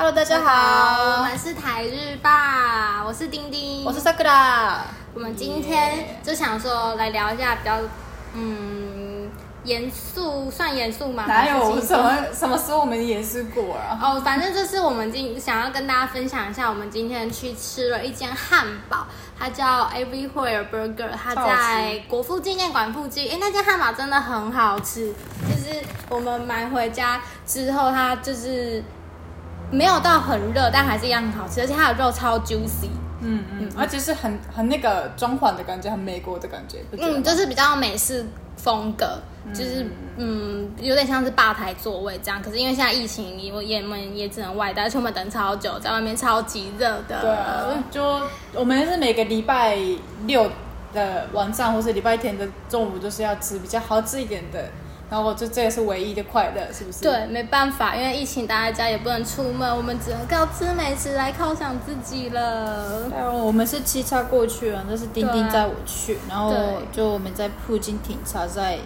Hello，大家好我好，们是台日吧，我是丁丁，我是 Sakura。我们今天就想说来聊一下比较嗯严肃，算严肃吗？哪有什么什么时候我们严肃过啊？哦，反正就是我们今想要跟大家分享一下，我们今天去吃了一间汉堡，它叫 Everywhere Burger，它在国父纪念馆附近。哎，那间汉堡真的很好吃，就是我们买回家之后，它就是没有到很热，但还是一样很好吃，而且它的肉超 juicy。嗯嗯，而且是很很那个装潢的感觉，很美国的感觉，嗯，就是比较美式风格，就是嗯，有点像是吧台座位这样。可是因为现在疫情，我也我们也只能外带，而且我们等超久，在外面超级热的。对啊，就我们是每个礼拜六的晚上或是礼拜天的中午，就是要吃比较好吃一点的，然后就这也是唯一的快乐，是不是？对，没办法，因为疫情待在家也不能出门，我们只能靠吃美食来犒赏自己了。对啊，我们是七叉过去啊，那是丁丁载我去，然后就我们在附近停车，在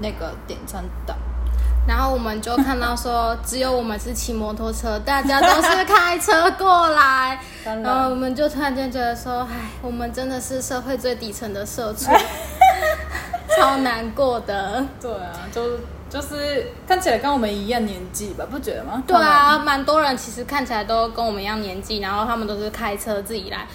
那个点餐岛。然后我们就看到说，只有我们是骑摩托车，大家都是开车过来。当然然后我们就突然间觉得说，哎，我们真的是社会最底层的社畜，超难过的。对啊，就就是看起来跟我们一样年纪吧，不觉得吗？对啊，蛮多人其实看起来都跟我们一样年纪，然后他们都是开车自己来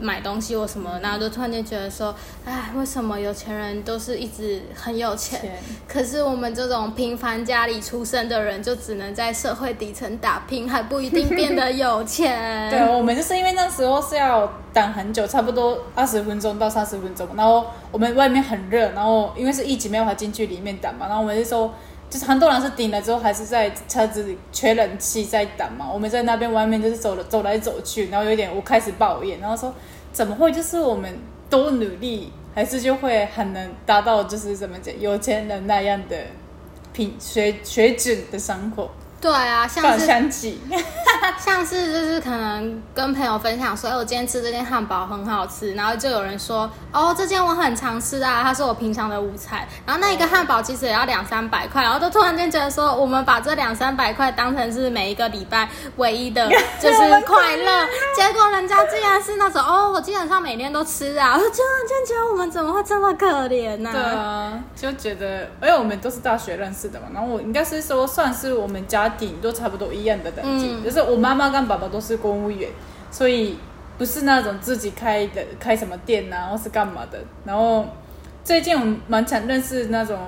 买东西或什么，然后就突然间觉得说，哎，为什么有钱人都是一直很有钱，钱可是我们这种平凡家里出生的人，就只能在社会底层打拼，还不一定变得有钱。对，我们就是因为那时候是要等很久，差不多二十分钟到三十分钟，然后我们外面很热，然后因为是一直没有法进去里面等嘛，然后我们就说，就是很多人是顶了之后还是在车子里缺冷气在等嘛，我们在那边外面就是走了走来走去，然后有点我开始抱怨，然后说怎么会就是我们多努力，还是就会很能达到就是怎么讲有钱人那样的品水水准的生活，对啊，像是想起。像是就是可能跟朋友分享说，哎，我今天吃这间汉堡很好吃，然后就有人说，哦，这间我很常吃啊，它是我平常的午餐。然后那一个汉堡其实也要两三百块，然后就突然间觉得说，我们把这两三百块当成是每一个礼拜唯一的 就是快乐，结果人家竟然是那种，哦，我基本上每天都吃啊，我就突然间觉得我们怎么会这么可怜呢、对啊，就觉得，因为我们都是大学认识的嘛，然后我应该是说算是我们家庭都差不多一样的等级，嗯。就是我妈妈跟爸爸都是公务员，所以不是那种自己开的开什么店啊，或是干嘛的。然后最近我们蛮想认识那种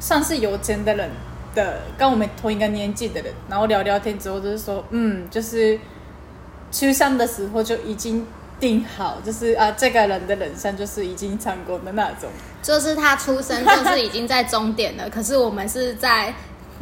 算是有钱的人的，跟我们同一个年纪的人，然后聊聊天之后就是说，嗯，就是初三的时候就已经定好，就是啊，这个人的人生就是已经成功的那种。就是他出生就是已经在终点了，可是我们是在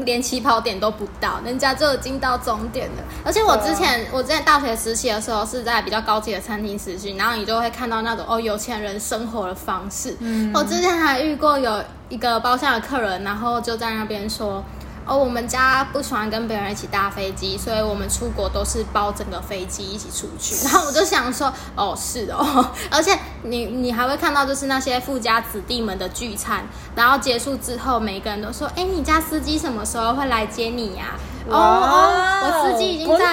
连起跑点都不到，人家就已经到终点了。而且我之前、我之前大学实习的时候是在比较高级的餐厅实习，然后你就会看到那种哦有钱人生活的方式。嗯，我之前还遇过有一个包厢的客人，然后就在那边说。哦，我们家不喜欢跟别人一起搭飞机，所以我们出国都是包整个飞机一起出去。然后我就想说，哦，是哦，而且你你还会看到就是那些富家子弟们的聚餐，然后结束之后，每一个人都说，哎，你家司机什么时候会来接你呀、哦哦，我司机已经在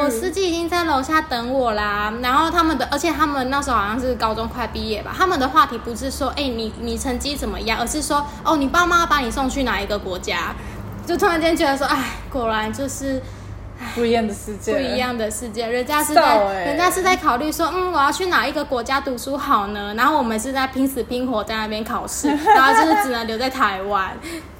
我司机已经在楼下等我啦。然后他们的，而且他们那时候好像是高中快毕业吧，他们的话题不是说，哎、你你成绩怎么样，而是说，哦，你爸妈把你送去哪一个国家？就突然间觉得说，哎，果然就是不一样的世界，不一。样的世界。人家是在，欸人家是在考虑说，嗯，我要去哪一个国家读书好呢？然后我们是在拼死拼活在那边考试，然后就是只能留在台湾。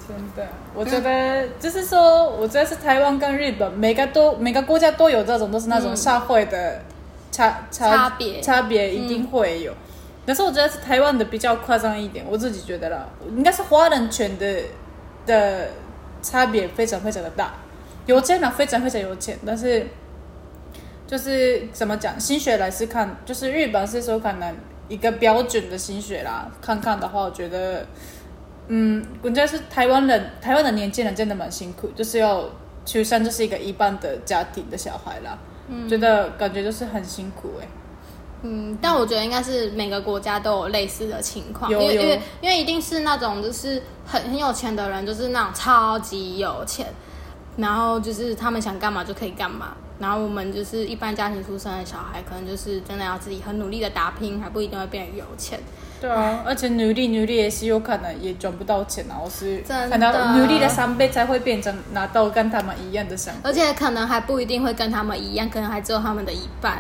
真的，我觉得就是说，我觉得是台湾跟日本，每个都每个国家都有这种，都是那种社会的差差差别差别一定会有。但是我觉得是台湾的比较夸张一点，我自己觉得啦，应该是华人圈的的差别非常非常的大。有钱人非常非常有钱，但是就是怎么讲，薪水来是看，就是日本是说可能一个标准的薪水啦。看看的话，我觉得，嗯，人家是台湾人，台湾的年轻人真的蛮辛苦，就是要出生就是一个一般的家庭的小孩啦。嗯，觉得感觉就是很辛苦哎、嗯，但我觉得应该是每个国家都有类似的情况，因为因为因为一定是那种就是很很有钱的人，就是那种超级有钱，然后就是他们想干嘛就可以干嘛。然后我们就是一般家庭出生的小孩，可能就是真的要自己很努力的打拼，还不一定会变得有钱。对啊，而且努力努力也是有可能也赚不到钱啊，我是真的可能努力的三倍才会变成拿到跟他们一样的生活。而且可能还不一定会跟他们一样，可能还只有他们的一半。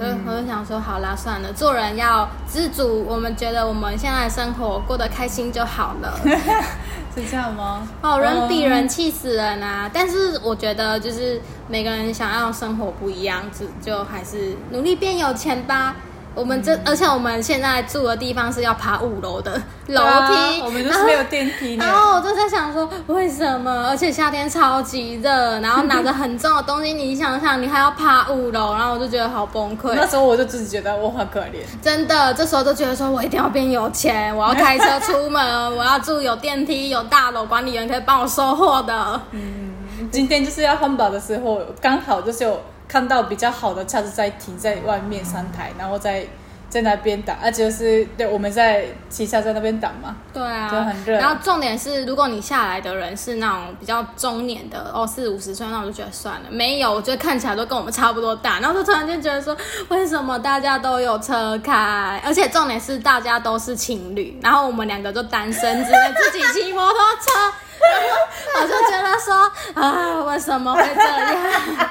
所以我就想说，好啦，算了，做人要知足。我们觉得我们现在的生活过得开心就好了。是这样吗？哦，人比人气死人啊！但是我觉得，就是每个人想要生活不一样，就就还是努力变有钱吧。我们这，而且我们现在住的地方是要爬五楼的楼梯，啊我们就是没有电梯的然。后我就在想说，为什么？而且夏天超级热，然后拿着很重的东西，你想想，你还要爬五楼，然后我就觉得好崩溃。那时候我就自己觉得我很可怜。真的，这时候就觉得说我一定要变有钱，我要开车出门，我要住有电梯、有大楼，管理员可以帮我收货的。嗯今天就是要汉堡的时候，刚好就是有看到比较好的车子在停在外面三台，然后在在那边等，而且就是对我们在骑车在那边等嘛。对啊，就很热然后重点是，如果你下来的人是那种比较中年的，哦，四五十岁，那我就觉得算了。没有，我觉得看起来都跟我们差不多大，然后就突然间觉得说，为什么大家都有车开？而且重点是大家都是情侣，然后我们两个就单身，只能自己骑摩托车。然后我就觉得说，啊，为什么会这样？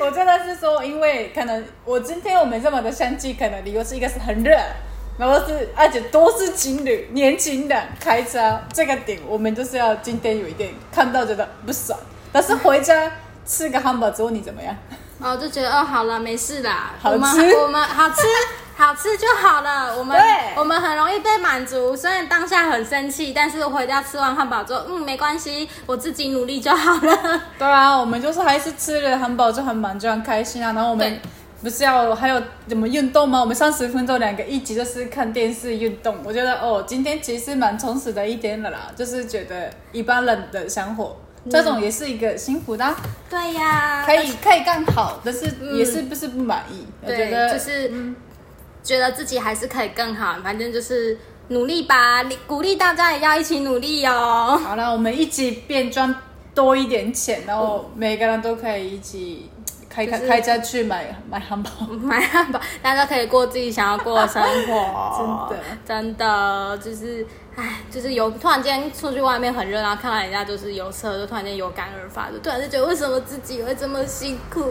我真的是说，因为可能我今天我们这么的相聚，可能理由是一个是很热，然后是而且都是情侣，年轻人开车这个点，我们就是要今天有一点看到觉得不爽，但是回家吃个汉堡之后你怎么样？然后就觉得哦，好了，没事啦，好吃？我们好吃，好吃就好了。我们我们很容易被满足，虽然当下很生气，但是回家吃完汉堡之后，嗯，没关系，我自己努力就好了。对啊，我们就是还是吃了汉堡就很满，就很开心啊。然后我们不是要还有怎么运动吗？我们三十分钟两个一集就是看电视运动。我觉得哦，今天其实蛮充实的一天了啦，就是觉得一般人的生活。这种也是一个幸福的啊、对呀，可以可以更好，但是也是不是不满意？我觉，得就是、觉得自己还是可以更好，反正就是努力吧，你鼓励大家也要一起努力哦。好了，我们一起变赚多一点钱，然后每个人都可以一起开开开车去买买汉堡。买汉堡，大家可以过自己想要过的生活。真的，真的就是，唉，就是有突然间出去外面很热，然后看到人家就是有车，就突然间有感而发，就突然就觉得为什么自己会这么辛苦？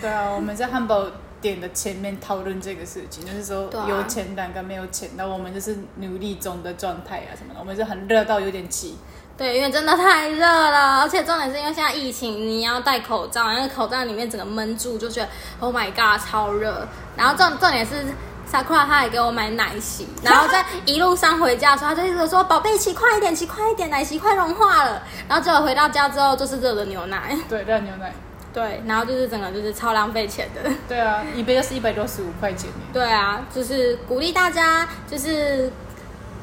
对啊，我们在汉堡店的前面讨论这个事情，就是说有钱蛋跟没有钱的，我们就是努力中的状态啊什么的，我们是很热到有点急。对，因为真的太热了，而且重点是因为现在疫情，你要戴口罩，那个口罩里面整个闷住，就觉得 Oh my God，超热。然后重重点是。Sakura 他还给我买奶昔，然后在一路上回家的时候，他就一直说：“宝贝，骑快一点，骑快一点，奶昔快融化了。”然后结果回到家之后就是热的牛奶，对，热牛奶。对，然后就是整个就是超浪费钱的。对啊，一杯就是一百六十五块钱耶。对啊，就是鼓励大家，就是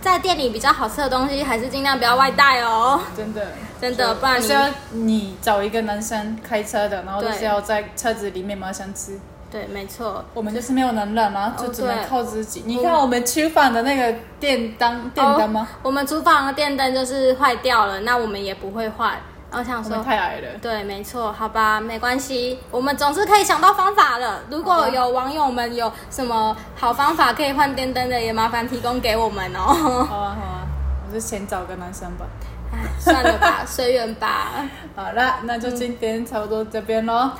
在店里比较好吃的东西，还是尽量不要外带哦。真的，真的不然你是要你找一个男生开车的，然后就是要在车子里面马上吃。对，没错。我们就是没有能量，然后就只能靠自己。你看我们厨房的那个电灯，电灯吗？哦我们厨房的电灯就是坏掉了，那我们也不会换。然后想说太矮了。对，没错，好吧，没关系，我们总是可以想到方法的。如果有网友们有什么好方法可以换电灯的，也麻烦提供给我们哦。好啊，好啊，我就先找个男生吧。唉算了吧，随缘吧。好了，那就今天差不多这边喽。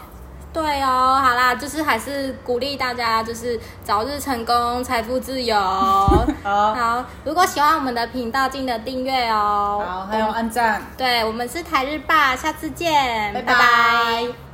对哦，好啦，就是还是鼓励大家，就是早日成功，财富自由。好，好，如果喜欢我们的频道，记得订阅哦。好，还有按赞。对，我们是台日霸，下次见，拜拜拜拜